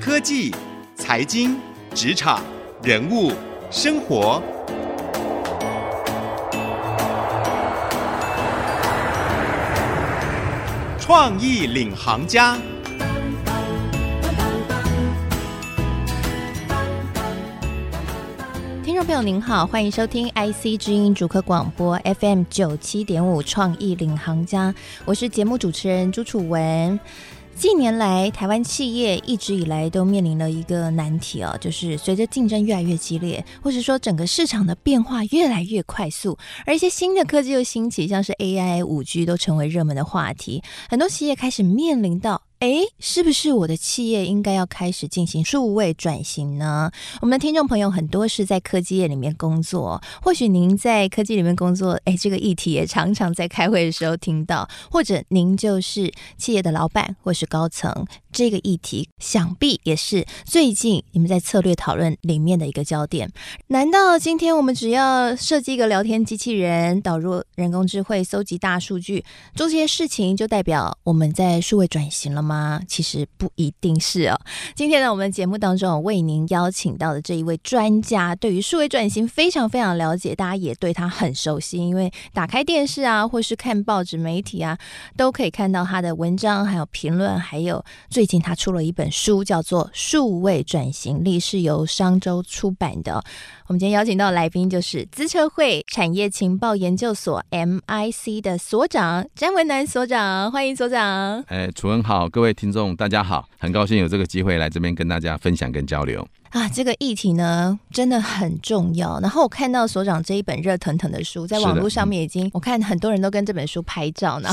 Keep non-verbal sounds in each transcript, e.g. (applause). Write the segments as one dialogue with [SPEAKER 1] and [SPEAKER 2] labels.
[SPEAKER 1] 科技、财经、职场、人物、生活，创意领航家。
[SPEAKER 2] 听众朋友您好，欢迎收听 IC 之音主客广播 FM 九七点五创意领航家，我是节目主持人朱楚文。近年来，台湾企业一直以来都面临了一个难题哦，就是随着竞争越来越激烈，或者说整个市场的变化越来越快速，而一些新的科技又兴起，像是 AI、五 G 都成为热门的话题，很多企业开始面临到。哎，是不是我的企业应该要开始进行数位转型呢？我们的听众朋友很多是在科技业里面工作，或许您在科技里面工作，哎，这个议题也常常在开会的时候听到，或者您就是企业的老板或是高层，这个议题想必也是最近你们在策略讨论里面的一个焦点。难道今天我们只要设计一个聊天机器人，导入人工智慧，搜集大数据，做这些事情，就代表我们在数位转型了吗？吗？其实不一定是哦。今天呢，我们节目当中为您邀请到的这一位专家，对于数位转型非常非常了解，大家也对他很熟悉，因为打开电视啊，或是看报纸媒体啊，都可以看到他的文章，还有评论，还有最近他出了一本书，叫做《数位转型力》，是由商周出版的。我们今天邀请到的来宾就是资策会产业情报研究所 MIC 的所长詹文南所长，欢迎所长。
[SPEAKER 3] 哎，楚文好，各位听众大家好，很高兴有这个机会来这边跟大家分享跟交流。
[SPEAKER 2] 啊，这个议题呢真的很重要。然后我看到所长这一本热腾腾的书，在网络上面已经，我看很多人都跟这本书拍照呢。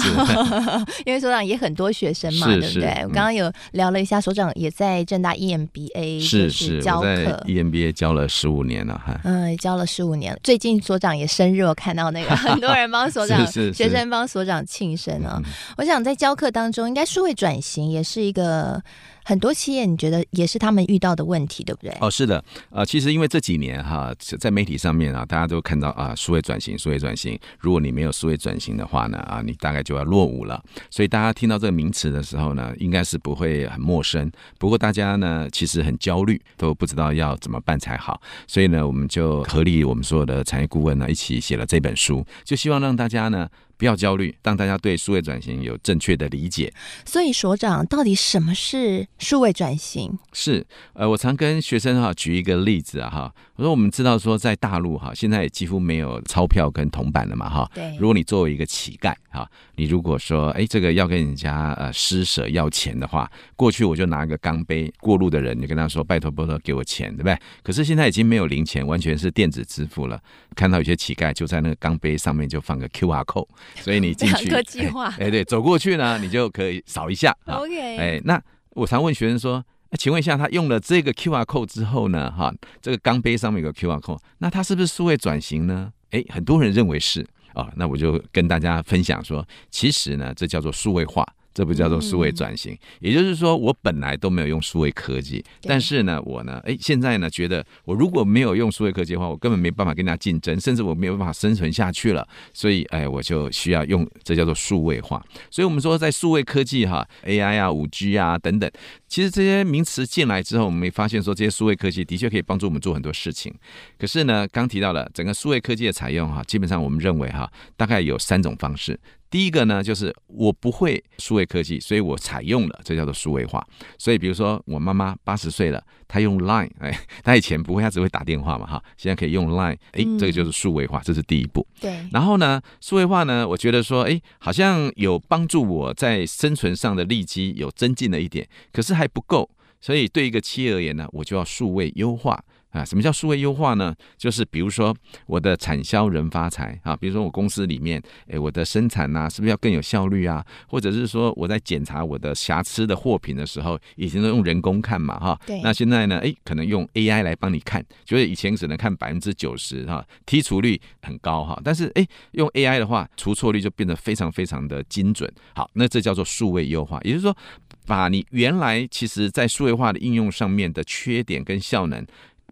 [SPEAKER 2] (laughs) 因为所长也很多学生嘛，对不对？我刚刚有聊了一下，所长也在正大 EMBA
[SPEAKER 3] 是是教课，EMBA 教了十五年了哈。
[SPEAKER 2] 嗯，教了十五年。最近所长也生日，我看到那个 (laughs) 很多人帮所长，学生帮所长庆生啊。我想在教课当中，应该数位转型也是一个。很多企业，你觉得也是他们遇到的问题，对不对？
[SPEAKER 3] 哦，是的，呃，其实因为这几年哈，在媒体上面啊，大家都看到啊，数位转型，数位转型。如果你没有数位转型的话呢，啊，你大概就要落伍了。所以大家听到这个名词的时候呢，应该是不会很陌生。不过大家呢，其实很焦虑，都不知道要怎么办才好。所以呢，我们就合力我们所有的产业顾问呢，一起写了这本书，就希望让大家呢。不要焦虑，让大家对数位转型有正确的理解。
[SPEAKER 2] 所以，所长，到底什么是数位转型？
[SPEAKER 3] 是，呃，我常跟学生哈举一个例子啊哈，我说我们知道说在大陆哈，现在也几乎没有钞票跟铜板了嘛哈。对。如果你作为一个乞丐哈，你如果说哎这个要跟人家呃施舍要钱的话，过去我就拿个钢杯，过路的人你跟他说拜托拜托给我钱，对不对？可是现在已经没有零钱，完全是电子支付了。看到有些乞丐就在那个钢杯上面就放个 QR code。所以你进去，(laughs) 哎、欸，对，走过去呢，你就可以扫一下。OK，哎，那我常问学生说，那请问一下，他用了这个 QR code 之后呢，哈，这个钢杯上面有个 QR code，那他是不是数位转型呢？诶，很多人认为是啊，那我就跟大家分享说，其实呢，这叫做数位化。这不叫做数位转型，也就是说，我本来都没有用数位科技，但是呢，我呢，哎，现在呢，觉得我如果没有用数位科技的话，我根本没办法跟人家竞争，甚至我没有办法生存下去了。所以，哎，我就需要用，这叫做数位化。所以我们说，在数位科技哈，AI 啊、五 G 啊等等，其实这些名词进来之后，我们会发现说，这些数位科技的确可以帮助我们做很多事情。可是呢，刚提到了整个数位科技的采用哈，基本上我们认为哈，大概有三种方式。第一个呢，就是我不会数位科技，所以我采用了，这叫做数位化。所以比如说我妈妈八十岁了，她用 Line，哎，(laughs) 她以前不会，她只会打电话嘛，哈，现在可以用 Line，哎，这个就是数位化，这是第一步。对。然后呢，数位化呢，我觉得说，哎，好像有帮助我在生存上的利基有增进了一点，可是还不够。所以对一个企业而言呢，我就要数位优化。啊，什么叫数位优化呢？就是比如说我的产销人发财啊，比如说我公司里面，诶，我的生产呐，是不是要更有效率啊？或者是说我在检查我的瑕疵的货品的时候，以前都用人工看嘛，哈，对，那现在呢，诶，可能用 AI 来帮你看，就是以前只能看百分之九十哈，剔除率很高哈，但是诶，用 AI 的话，除错率就变得非常非常的精准。好，那这叫做数位优化，也就是说，把你原来其实在数位化的应用上面的缺点跟效能。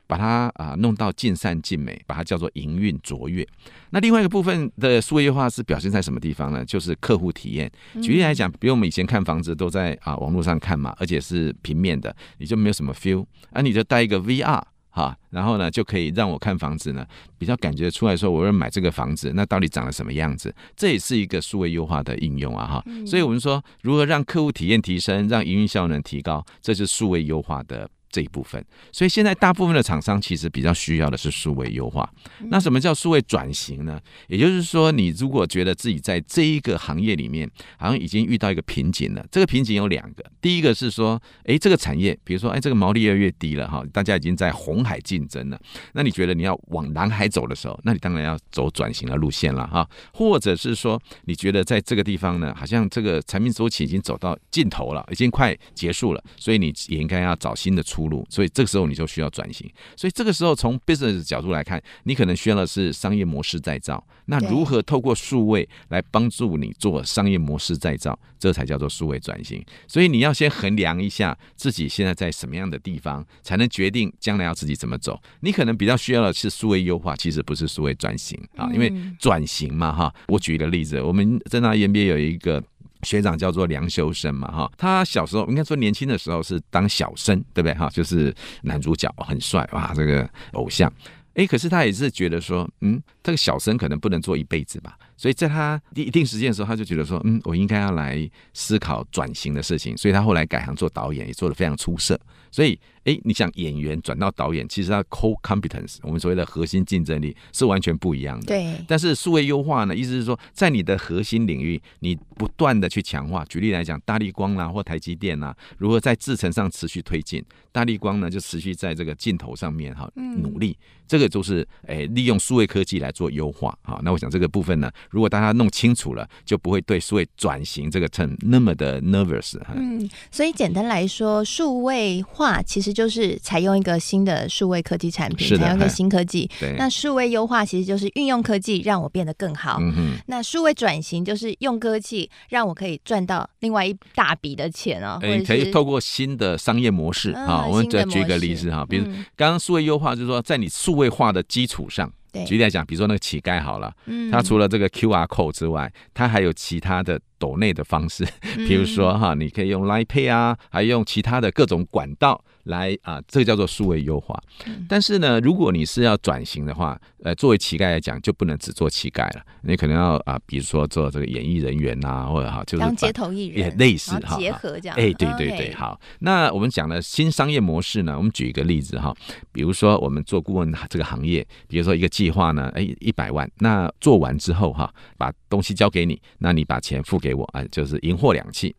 [SPEAKER 3] 把它啊弄到尽善尽美，把它叫做营运卓越。那另外一个部分的数位优化是表现在什么地方呢？就是客户体验。举例来讲，比如我们以前看房子都在啊网络上看嘛，而且是平面的，你就没有什么 feel，啊你就带一个 VR。哈，然后呢，就可以让我看房子呢，比较感觉出来说，我要买这个房子，那到底长得什么样子？这也是一个数位优化的应用啊，哈。所以我们说，如何让客户体验提升，让营运效能提高，这是数位优化的。这一部分，所以现在大部分的厂商其实比较需要的是数位优化。那什么叫数位转型呢？也就是说，你如果觉得自己在这一个行业里面好像已经遇到一个瓶颈了，这个瓶颈有两个。第一个是说，哎，这个产业，比如说，哎，这个毛利越来越低了哈，大家已经在红海竞争了。那你觉得你要往蓝海走的时候，那你当然要走转型的路线了哈。或者是说，你觉得在这个地方呢，好像这个产品周期已经走到尽头了，已经快结束了，所以你也应该要找新的出路，所以这个时候你就需要转型。所以这个时候从 business 角度来看，你可能需要的是商业模式再造。那如何透过数位来帮助你做商业模式再造，这才叫做数位转型。所以你要先衡量一下自己现在在什么样的地方，才能决定将来要自己怎么走。你可能比较需要的是数位优化，其实不是数位转型啊，因为转型嘛哈。我举一个例子，我们在那 EMBA 有一个。学长叫做梁修身嘛，哈，他小时候应该说年轻的时候是当小生，对不对？哈，就是男主角很帅哇，这个偶像，哎，可是他也是觉得说，嗯，这个小生可能不能做一辈子吧，所以在他一定时间的时候，他就觉得说，嗯，我应该要来思考转型的事情，所以他后来改行做导演，也做得非常出色，所以。哎，你想演员转到导演，其实他 core competence，我们所谓的核心竞争力是完全不一样的。
[SPEAKER 2] 对。
[SPEAKER 3] 但是数位优化呢，意思是说，在你的核心领域，你不断的去强化。举例来讲，大力光啦或台积电啦，如何在制程上持续推进？大力光呢，就持续在这个镜头上面哈努力。嗯、这个就是哎，利用数位科技来做优化啊。那我想这个部分呢，如果大家弄清楚了，就不会对数位转型这个 term 那么的 nervous。
[SPEAKER 2] 嗯，所以简单来说，数位化其实。就是采用一个新的数位科技产品，采用一个新科技。那数位优化其实就是运用科技让我变得更好。嗯、那数位转型就是用科技让我可以赚到另外一大笔的钱哦。
[SPEAKER 3] 你可以透过新的商业模式啊，我们再举一个例子哈，比如刚刚数位优化就是说在你数位化的基础上。举例来讲，比如说那个乞丐好了，他除了这个 QR code 之外，他还有其他的抖内的方式，(laughs) 比如说哈，你可以用 Line Pay 啊，还用其他的各种管道来啊，这个叫做数位优化。但是呢，如果你是要转型的话，呃，作为乞丐来讲，就不能只做乞丐了，你可能要啊，比如说做这个演艺人员呐，或者哈，就是
[SPEAKER 2] 当街头艺人，
[SPEAKER 3] 也类似哈，
[SPEAKER 2] 结合这样。
[SPEAKER 3] 哎，对对对，好。那我们讲的新商业模式呢，我们举一个例子哈，比如说我们做顾问这个行业，比如说一个计划呢，哎，一百万，那做完之后哈，把东西交给你，那你把钱付给我，啊，就是银货两訖。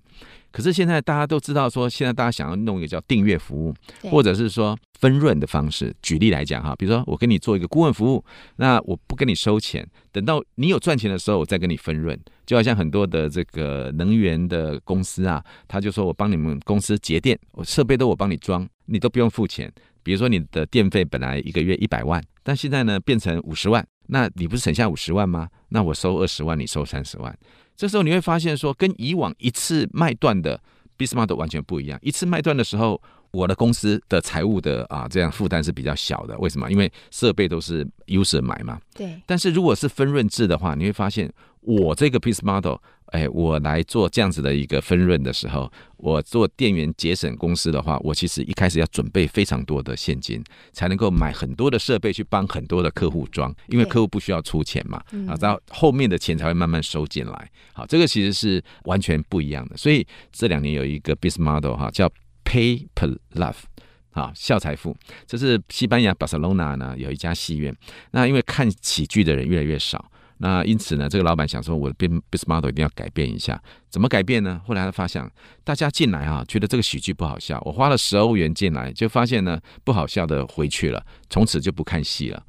[SPEAKER 3] 可是现在大家都知道说，现在大家想要弄一个叫订阅服务，或者是说分润的方式。举例来讲哈，比如说我跟你做一个顾问服务，那我不跟你收钱，等到你有赚钱的时候，我再跟你分润。就好像很多的这个能源的公司啊，他就说我帮你们公司节电，我设备都我帮你装，你都不用付钱。比如说你的电费本来一个月一百万，但现在呢变成五十万，那你不是省下五十万吗？那我收二十万，你收三十万。这时候你会发现说，跟以往一次卖断的 business model 完全不一样。一次卖断的时候，我的公司的财务的啊这样负担是比较小的。为什么？因为设备都是 user 买嘛。
[SPEAKER 2] 对。
[SPEAKER 3] 但是如果是分润制的话，你会发现。我这个 business model，哎，我来做这样子的一个分润的时候，我做电源节省公司的话，我其实一开始要准备非常多的现金，才能够买很多的设备去帮很多的客户装，因为客户不需要出钱嘛，啊，到后面的钱才会慢慢收进来。好，这个其实是完全不一样的。所以这两年有一个 business model 哈，叫 Pay per Love，啊，笑财富，这是西班牙巴塞罗那呢有一家戏院，那因为看喜剧的人越来越少。那因此呢，这个老板想说，我的 business model 一定要改变一下。怎么改变呢？后来他发现，大家进来啊，觉得这个喜剧不好笑。我花了十欧元进来，就发现呢，不好笑的回去了，从此就不看戏了。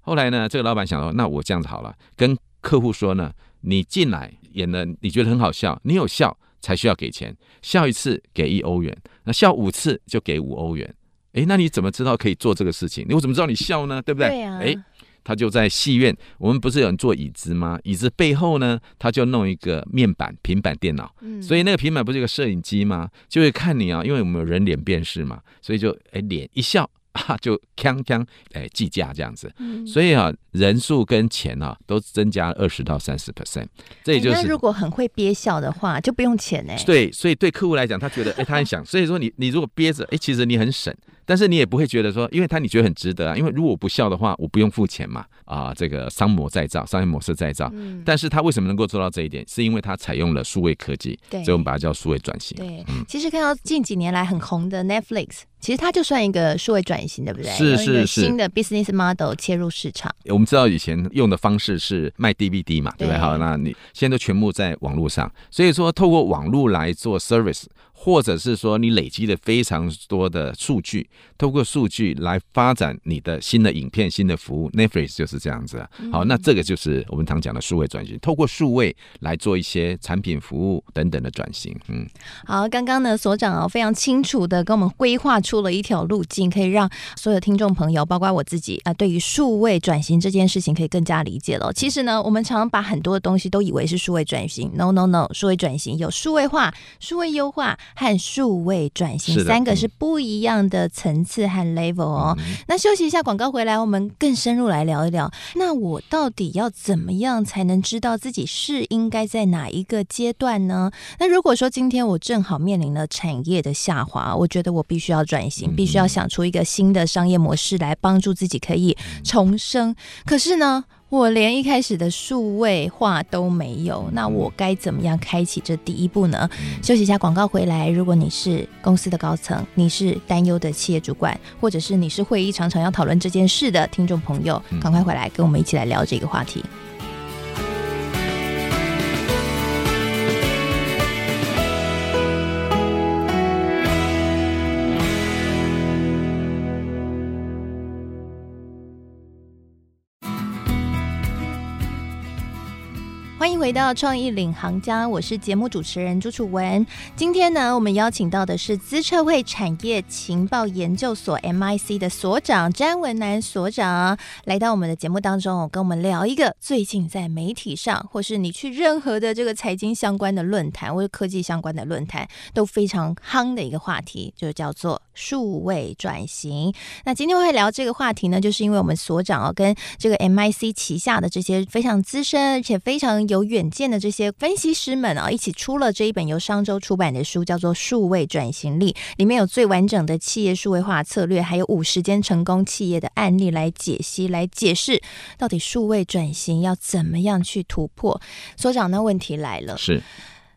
[SPEAKER 3] 后来呢，这个老板想说，那我这样子好了，跟客户说呢，你进来演了，你觉得很好笑，你有笑才需要给钱，笑一次给一欧元，那笑五次就给五欧元。诶，那你怎么知道可以做这个事情？你我怎么知道你笑呢？对不对？
[SPEAKER 2] 对呀。
[SPEAKER 3] 诶。他就在戏院，我们不是有人坐椅子吗？椅子背后呢，他就弄一个面板、平板电脑。嗯，所以那个平板不是有个摄影机吗？就会看你啊，因为我们有人脸辨识嘛，所以就哎脸一笑 (laughs) 啊，就锵锵哎计价这样子。嗯、所以啊，人数跟钱啊都增加二十到三十 percent。这也就是、
[SPEAKER 2] 欸、如果很会憋笑的话，就不用钱哎。
[SPEAKER 3] 对，所以对客户来讲，他觉得哎，他很想。所以说你你如果憋着哎，其实你很省。但是你也不会觉得说，因为他你觉得很值得啊，因为如果我不笑的话，我不用付钱嘛啊，这个商模再造，商业模式再造。嗯。但是他为什么能够做到这一点？是因为他采用了数位科技，对，所以我们把它叫数位转型。
[SPEAKER 2] 对，嗯。其实看到近几年来很红的 Netflix，其实它就算一个数位转型，对不对？
[SPEAKER 3] 是是是。
[SPEAKER 2] 新的 business model 切入市场。
[SPEAKER 3] 我们知道以前用的方式是卖 DVD 嘛，对不对？好，那你现在都全部在网络上，所以说透过网络来做 service。或者是说你累积了非常多的数据，透过数据来发展你的新的影片、新的服务。Netflix 就是这样子。好，那这个就是我们常讲的数位转型，透过数位来做一些产品、服务等等的转型。嗯，
[SPEAKER 2] 好，刚刚呢，所长啊非常清楚的跟我们规划出了一条路径，可以让所有听众朋友，包括我自己啊，对于数位转型这件事情可以更加理解了。其实呢，我们常常把很多的东西都以为是数位转型，no no no，数位转型有数位化、数位优化。和数位转型三个是不一样的层次和 level 哦。嗯、那休息一下，广告回来，我们更深入来聊一聊。那我到底要怎么样才能知道自己是应该在哪一个阶段呢？那如果说今天我正好面临了产业的下滑，我觉得我必须要转型，必须要想出一个新的商业模式来帮助自己可以重生。可是呢，我连一开始的数位化都没有，那我该怎么样开启这第一步呢？休息一下，广告回来。如果你是公司的高层，你是担忧的企业主管，或者是你是会议常常要讨论这件事的听众朋友，赶快回来跟我们一起来聊这个话题。欢到创意领航家，我是节目主持人朱楚文。今天呢，我们邀请到的是资策会产业情报研究所 MIC 的所长詹文南所长，来到我们的节目当中，跟我们聊一个最近在媒体上，或是你去任何的这个财经相关的论坛，或者科技相关的论坛，都非常夯的一个话题，就叫做数位转型。那今天会聊这个话题呢，就是因为我们所长哦，跟这个 MIC 旗下的这些非常资深而且非常有远远见的这些分析师们啊，一起出了这一本由商周出版的书，叫做《数位转型力》，里面有最完整的企业数位化策略，还有五十间成功企业的案例来解析、来解释，到底数位转型要怎么样去突破。所长，那问题来了，
[SPEAKER 3] 是，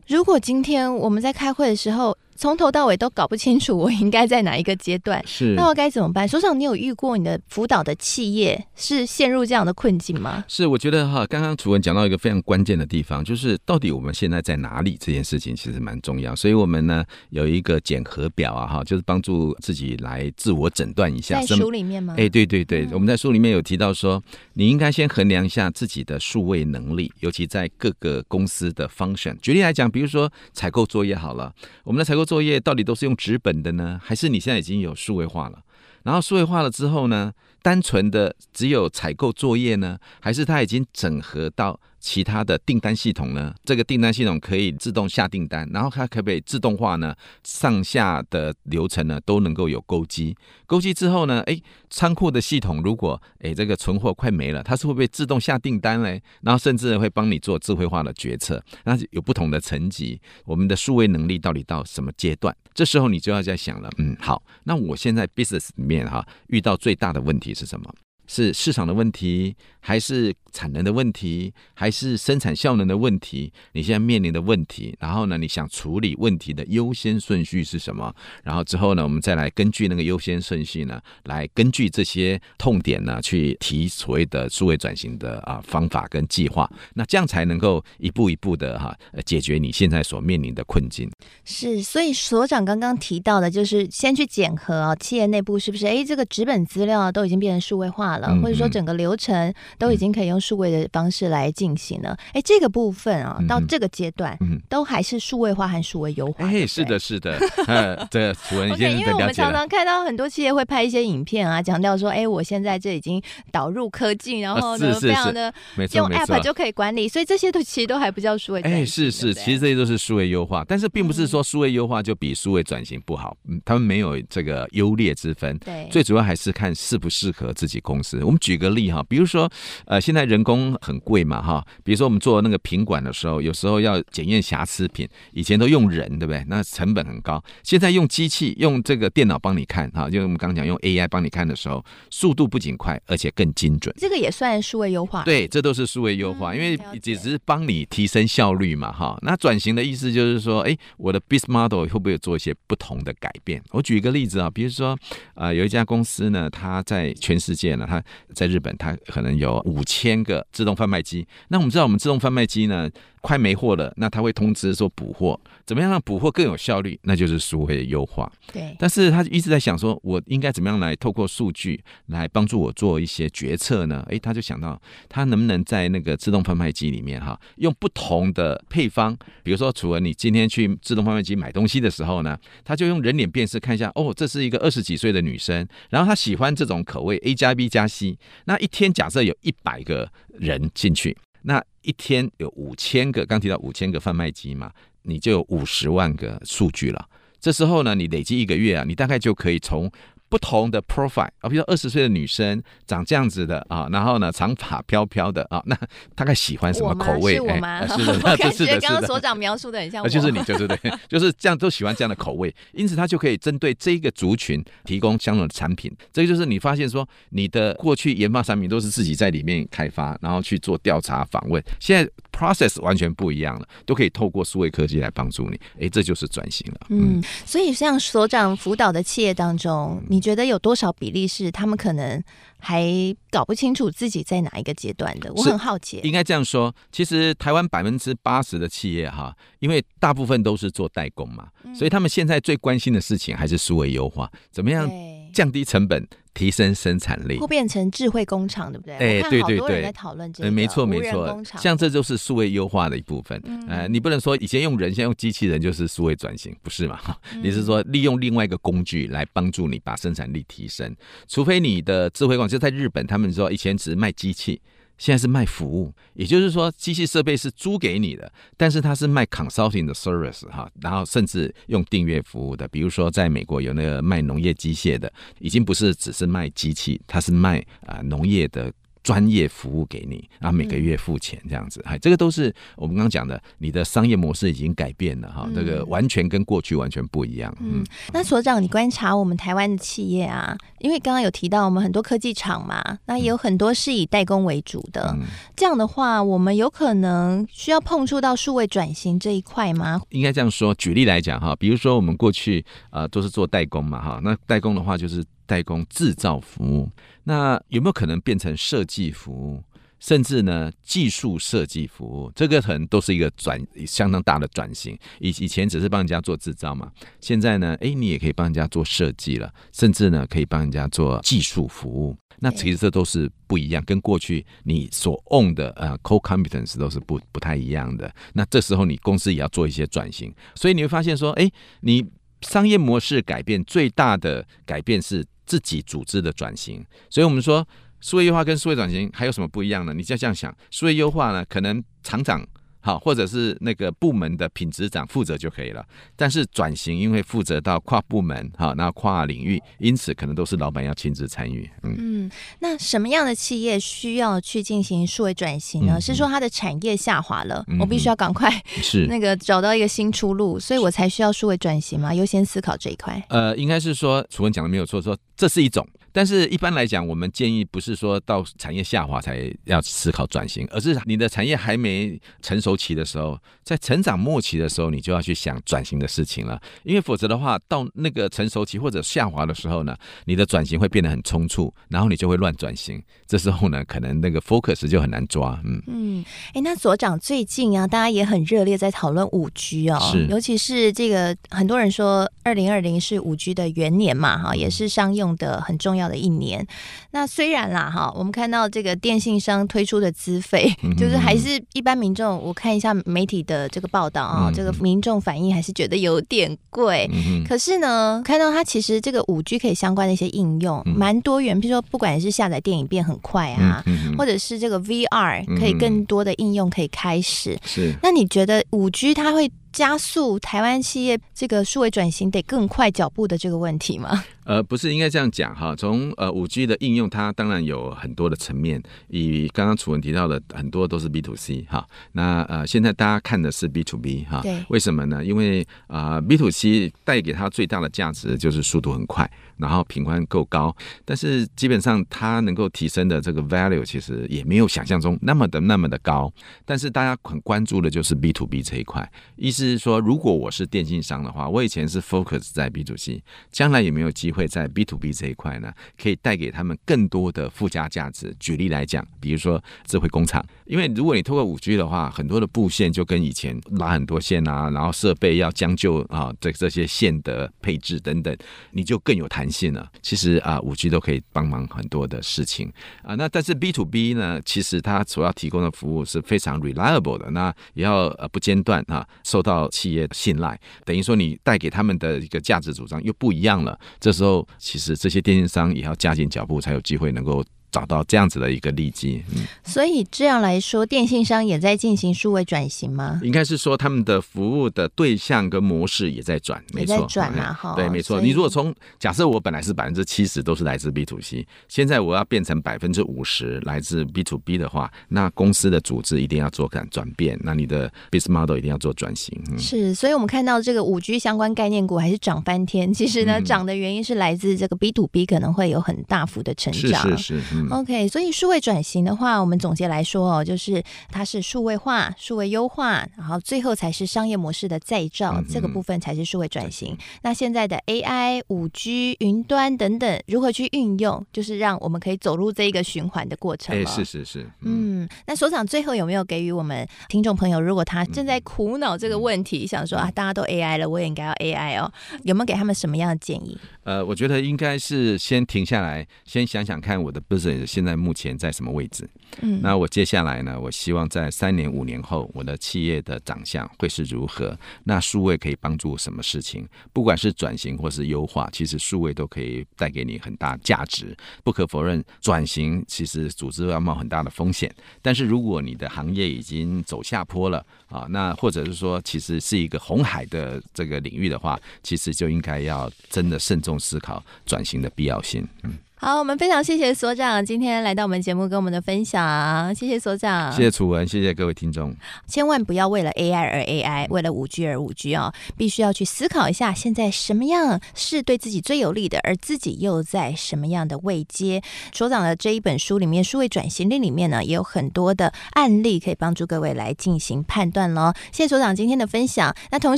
[SPEAKER 2] 如果今天我们在开会的时候，从头到尾都搞不清楚我应该在哪一个阶段，
[SPEAKER 3] 是，
[SPEAKER 2] 那我该怎么办？所长，你有遇过你的辅导的企业是陷入这样的困境吗？
[SPEAKER 3] 是，我觉得哈，刚刚楚文讲到一个非常关键的地方，就是到底我们现在在哪里这件事情其实蛮重要，所以我们呢有一个检核表啊哈，就是帮助自己来自我诊断一下。
[SPEAKER 2] 在书里面吗？
[SPEAKER 3] 哎，对对对，嗯、我们在书里面有提到说，你应该先衡量一下自己的数位能力，尤其在各个公司的 function。举例来讲，比如说采购作业好了，我们的采购作业到底都是用纸本的呢，还是你现在已经有数位化了？然后数位化了之后呢，单纯的只有采购作业呢，还是它已经整合到其他的订单系统呢？这个订单系统可以自动下订单，然后它可不可以自动化呢？上下的流程呢都能够有勾稽，勾稽之后呢，哎，仓库的系统如果哎这个存货快没了，它是会不会自动下订单嘞？然后甚至会帮你做智慧化的决策，那有不同的层级，我们的数位能力到底到什么阶段？这时候你就要在想了，嗯，好，那我现在 business 里面哈遇到最大的问题是什么？是市场的问题，还是产能的问题，还是生产效能的问题？你现在面临的问题，然后呢，你想处理问题的优先顺序是什么？然后之后呢，我们再来根据那个优先顺序呢，来根据这些痛点呢，去提所谓的数位转型的啊方法跟计划。那这样才能够一步一步的哈解决你现在所面临的困境。
[SPEAKER 2] 是，所以所长刚刚提到的，就是先去检核啊，企业内部是不是？哎，这个纸本资料都已经变成数位化了。或者说整个流程都已经可以用数位的方式来进行呢？哎，这个部分啊，到这个阶段，嗯，都还是数位化和数位优化。哎，
[SPEAKER 3] 是的，是的，呃，(laughs) 这个楚文已经
[SPEAKER 2] okay, 因为我们常常看到很多企业会拍一些影片啊，强调说，哎，我现在这已经导入科技，然后呢，非常的用 App 就可以管理，所以这些都其实都还不叫数位。
[SPEAKER 3] 哎，是是，其实这些都是数位优化，但是并不是说数位优化就比数位转型不好，嗯，他们没有这个优劣之分。对，最主要还是看适不适合自己公司。我们举个例哈，比如说，呃，现在人工很贵嘛哈，比如说我们做那个品管的时候，有时候要检验瑕疵品，以前都用人，对不对？那成本很高。现在用机器、用这个电脑帮你看哈，就我们刚刚讲用 AI 帮你看的时候，速度不仅快，而且更精准。
[SPEAKER 2] 这个也算数位优化。
[SPEAKER 3] 对，这都是数位优化，因为只是帮你提升效率嘛哈。那转型的意思就是说，哎，我的 business model 会不会做一些不同的改变？我举一个例子啊，比如说，呃，有一家公司呢，它在全世界呢，它在日本，它可能有五千个自动贩卖机。那我们知道，我们自动贩卖机呢，快没货了，那他会通知说补货，怎么样让补货更有效率？那就是数位优化。对，但是他一直在想说，我应该怎么样来透过数据来帮助我做一些决策呢？诶，他就想到他能不能在那个自动贩卖机里面哈，用不同的配方，比如说，除了你今天去自动贩卖机买东西的时候呢，他就用人脸辨识看一下，哦，这是一个二十几岁的女生，然后她喜欢这种口味 A 加 B 加 C，那一天假设有一百个人进去。那一天有五千个，刚提到五千个贩卖机嘛，你就有五十万个数据了。这时候呢，你累计一个月啊，你大概就可以从。不同的 profile 啊，比如说二十岁的女生长这样子的啊，然后呢长发飘飘的啊，那大概喜欢什么口味？
[SPEAKER 2] 是我吗？
[SPEAKER 3] 哎、(laughs) 是的，那这是的，
[SPEAKER 2] 刚刚所长描述的很像我，
[SPEAKER 3] 就是你，就是对，(laughs) 就是这样都喜欢这样的口味，因此他就可以针对这一个族群提供相应的产品。这个就是你发现说，你的过去研发产品都是自己在里面开发，然后去做调查访问，现在 process 完全不一样了，都可以透过数位科技来帮助你。哎，这就是转型了。
[SPEAKER 2] 嗯，所以像所长辅导的企业当中，你觉得有多少比例是他们可能还搞不清楚自己在哪一个阶段的？我很好奇。
[SPEAKER 3] 应该这样说，其实台湾百分之八十的企业哈，因为大部分都是做代工嘛，嗯、所以他们现在最关心的事情还是思维优化，怎么样降低成本。提升生产力，
[SPEAKER 2] 会变成智慧工厂，对不对？
[SPEAKER 3] 哎，对对对，
[SPEAKER 2] 在讨论这个，
[SPEAKER 3] 没错没错，像这就是数位优化的一部分。嗯、呃，你不能说以前用人，现在用机器人就是数位转型，不是嘛？嗯、你是说利用另外一个工具来帮助你把生产力提升？除非你的智慧工厂，就在日本，他们说以前只是卖机器。现在是卖服务，也就是说，机器设备是租给你的，但是它是卖 consulting 的 service 哈，然后甚至用订阅服务的。比如说，在美国有那个卖农业机械的，已经不是只是卖机器，它是卖啊农业的。专业服务给你，然后每个月付钱这样子，哎、嗯，这个都是我们刚刚讲的，你的商业模式已经改变了哈，嗯、这个完全跟过去完全不一样。嗯，
[SPEAKER 2] 那所长，你观察我们台湾的企业啊，因为刚刚有提到我们很多科技厂嘛，那也有很多是以代工为主的，嗯、这样的话，我们有可能需要碰触到数位转型这一块吗？
[SPEAKER 3] 应该这样说，举例来讲哈，比如说我们过去啊、呃、都是做代工嘛哈，那代工的话就是。代工制造服务，那有没有可能变成设计服务，甚至呢技术设计服务？这个可能都是一个转相当大的转型。以以前只是帮人家做制造嘛，现在呢，哎，你也可以帮人家做设计了，甚至呢可以帮人家做技术服务。那其实这都是不一样，跟过去你所 own 的呃 core competence 都是不不太一样的。那这时候你公司也要做一些转型，所以你会发现说，哎，你商业模式改变最大的改变是。自己组织的转型，所以我们说数位优化跟数位转型还有什么不一样呢？你就这样想，数位优化呢，可能厂长好，或者是那个部门的品质长负责就可以了。但是转型因为负责到跨部门哈，那跨领域，因此可能都是老板要亲自参与。嗯
[SPEAKER 2] 嗯，那什么样的企业需要去进行数位转型呢？嗯、是说它的产业下滑了，嗯、我必须要赶快 (laughs) 是那个找到一个新出路，所以我才需要数位转型吗？优先思考这一块。
[SPEAKER 3] 呃，应该是说楚文讲的没有错，说。这是一种，但是一般来讲，我们建议不是说到产业下滑才要思考转型，而是你的产业还没成熟期的时候，在成长末期的时候，你就要去想转型的事情了。因为否则的话，到那个成熟期或者下滑的时候呢，你的转型会变得很匆促，然后你就会乱转型。这时候呢，可能那个 focus 就很难抓。嗯
[SPEAKER 2] 嗯，哎，那所长最近啊，大家也很热烈在讨论五 G 哦，是，尤其是这个很多人说二零二零是五 G 的元年嘛，哈，也是商用的很重要的一年。那虽然啦，哈，我们看到这个电信商推出的资费，就是还是一般民众，我看一下媒体的这个报道啊，这个民众反应还是觉得有点贵。可是呢，看到它其实这个五 G 可以相关的一些应用蛮多元，比如说不管是下载电影变很快啊，或者是这个 VR 可以更多的应用可以开始。是，那你觉得五 G 它会加速台湾企业这个数位转型得更快脚步的这个问题吗？
[SPEAKER 3] 呃，不是，应该这样讲哈。从呃五 G 的应用，它当然有很多的层面。以刚刚楚文提到的，很多都是 B to C 哈。那呃，现在大家看的是 B to B 哈。对。为什么呢？因为啊，呃，B to C 带给它最大的价值就是速度很快，然后频宽够高。但是基本上它能够提升的这个 value 其实也没有想象中那么的那么的高。但是大家很关注的就是 B to B 这一块。意思是说，如果我是电信商的话，我以前是 focus 在 B to C，将来有没有机会？在 B to B 这一块呢，可以带给他们更多的附加价值。举例来讲，比如说智慧工厂，因为如果你透过五 G 的话，很多的布线就跟以前拉很多线啊，然后设备要将就啊，这这些线的配置等等，你就更有弹性了。其实啊，五 G 都可以帮忙很多的事情啊。那但是 B to B 呢，其实它所要提供的服务是非常 reliable 的，那也要呃不间断啊，受到企业信赖。等于说你带给他们的一个价值主张又不一样了。这时候。其实这些电信商也要加紧脚步，才有机会能够。找到这样子的一个利基，嗯，
[SPEAKER 2] 所以这样来说，电信商也在进行数位转型吗？
[SPEAKER 3] 应该是说他们的服务的对象跟模式也在转，没错，
[SPEAKER 2] 在转嘛，哈，
[SPEAKER 3] 对，没错。你如果从假设我本来是百分之七十都是来自 B to C，现在我要变成百分之五十来自 B to B 的话，那公司的组织一定要做转转变，那你的 business model 一定要做转型。嗯、
[SPEAKER 2] 是，所以我们看到这个五 G 相关概念股还是涨翻天。其实呢，涨、嗯、的原因是来自这个 B to B 可能会有很大幅的成长。
[SPEAKER 3] 是是是。嗯
[SPEAKER 2] OK，所以数位转型的话，我们总结来说哦，就是它是数位化、数位优化，然后最后才是商业模式的再造，嗯、这个部分才是数位转型。嗯、那现在的 AI、五 G、云端等等，如何去运用，就是让我们可以走入这一个循环的过程。哎，
[SPEAKER 3] 是是是。
[SPEAKER 2] 嗯，嗯，那所长最后有没有给予我们听众朋友，如果他正在苦恼这个问题，嗯、想说啊，大家都 AI 了，我也应该要 AI 哦，有没有给他们什么样的建议？
[SPEAKER 3] 呃，我觉得应该是先停下来，先想想看我的 business 现在目前在什么位置。嗯，那我接下来呢，我希望在三年、五年后，我的企业的长相会是如何？那数位可以帮助什么事情？不管是转型或是优化，其实数位都可以带给你很大价值。不可否认，转型其实组织要冒很大的风险。但是如果你的行业已经走下坡了啊，那或者是说，其实是一个红海的这个领域的话，其实就应该要真的慎重。思考转型的必要性。嗯。
[SPEAKER 2] 好，我们非常谢谢所长今天来到我们节目跟我们的分享，谢谢所长，
[SPEAKER 3] 谢谢楚文，谢谢各位听众。
[SPEAKER 2] 千万不要为了 AI 而 AI，为了五 G 而五 G 哦，必须要去思考一下，现在什么样是对自己最有利的，而自己又在什么样的位阶。所长的这一本书里面，数位转型令里面呢，也有很多的案例可以帮助各位来进行判断喽。谢谢所长今天的分享。那同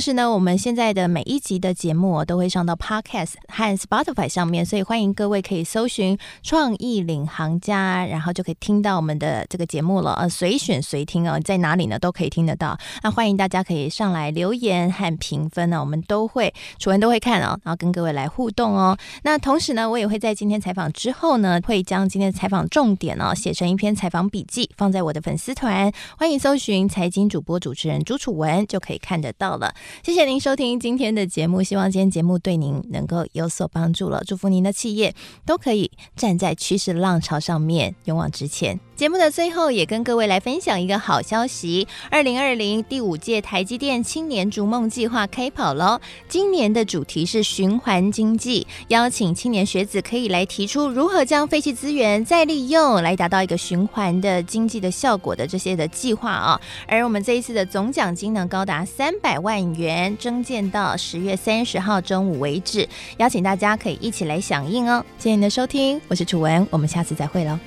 [SPEAKER 2] 时呢，我们现在的每一集的节目都会上到 Podcast 和 Spotify 上面，所以欢迎各位可以搜。寻创意领航家，然后就可以听到我们的这个节目了。呃，随选随听哦，在哪里呢都可以听得到。那欢迎大家可以上来留言和评分呢，我们都会楚文都会看哦，然后跟各位来互动哦。那同时呢，我也会在今天采访之后呢，会将今天的采访重点哦写成一篇采访笔记，放在我的粉丝团。欢迎搜寻财经主播主持人朱楚文，就可以看得到了。谢谢您收听今天的节目，希望今天节目对您能够有所帮助了。祝福您的企业都可以。站在趋势浪潮上面，勇往直前。节目的最后，也跟各位来分享一个好消息：二零二零第五届台积电青年逐梦计划开跑喽！今年的主题是循环经济，邀请青年学子可以来提出如何将废弃资源再利用，来达到一个循环的经济的效果的这些的计划啊。而我们这一次的总奖金呢，高达三百万元，征件到十月三十号中午为止，邀请大家可以一起来响应哦。谢谢你的收听。我是楚文，我们下次再会喽。